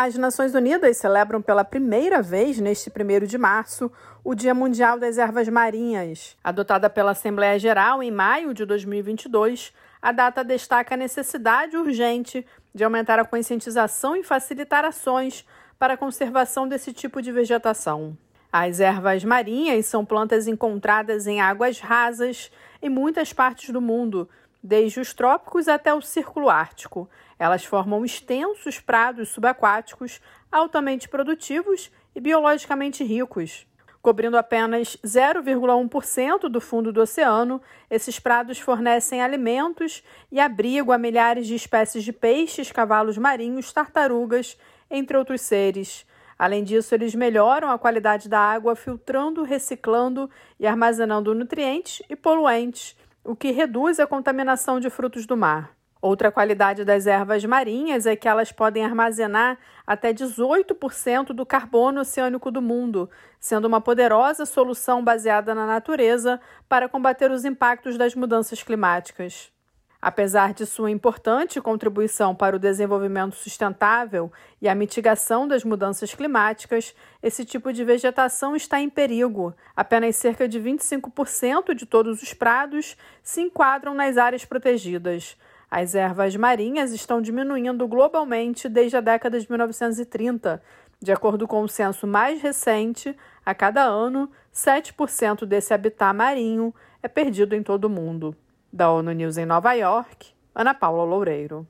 As Nações Unidas celebram pela primeira vez, neste 1 de março, o Dia Mundial das Ervas Marinhas. Adotada pela Assembleia Geral em maio de 2022, a data destaca a necessidade urgente de aumentar a conscientização e facilitar ações para a conservação desse tipo de vegetação. As ervas marinhas são plantas encontradas em águas rasas em muitas partes do mundo, desde os trópicos até o Círculo Ártico. Elas formam extensos prados subaquáticos altamente produtivos e biologicamente ricos. Cobrindo apenas 0,1% do fundo do oceano, esses prados fornecem alimentos e abrigo a milhares de espécies de peixes, cavalos marinhos, tartarugas, entre outros seres. Além disso, eles melhoram a qualidade da água filtrando, reciclando e armazenando nutrientes e poluentes, o que reduz a contaminação de frutos do mar. Outra qualidade das ervas marinhas é que elas podem armazenar até 18% do carbono oceânico do mundo, sendo uma poderosa solução baseada na natureza para combater os impactos das mudanças climáticas. Apesar de sua importante contribuição para o desenvolvimento sustentável e a mitigação das mudanças climáticas, esse tipo de vegetação está em perigo. Apenas cerca de 25% de todos os prados se enquadram nas áreas protegidas. As ervas marinhas estão diminuindo globalmente desde a década de 1930. De acordo com o censo mais recente, a cada ano, 7% desse habitat marinho é perdido em todo o mundo. Da ONU News em Nova York, Ana Paula Loureiro.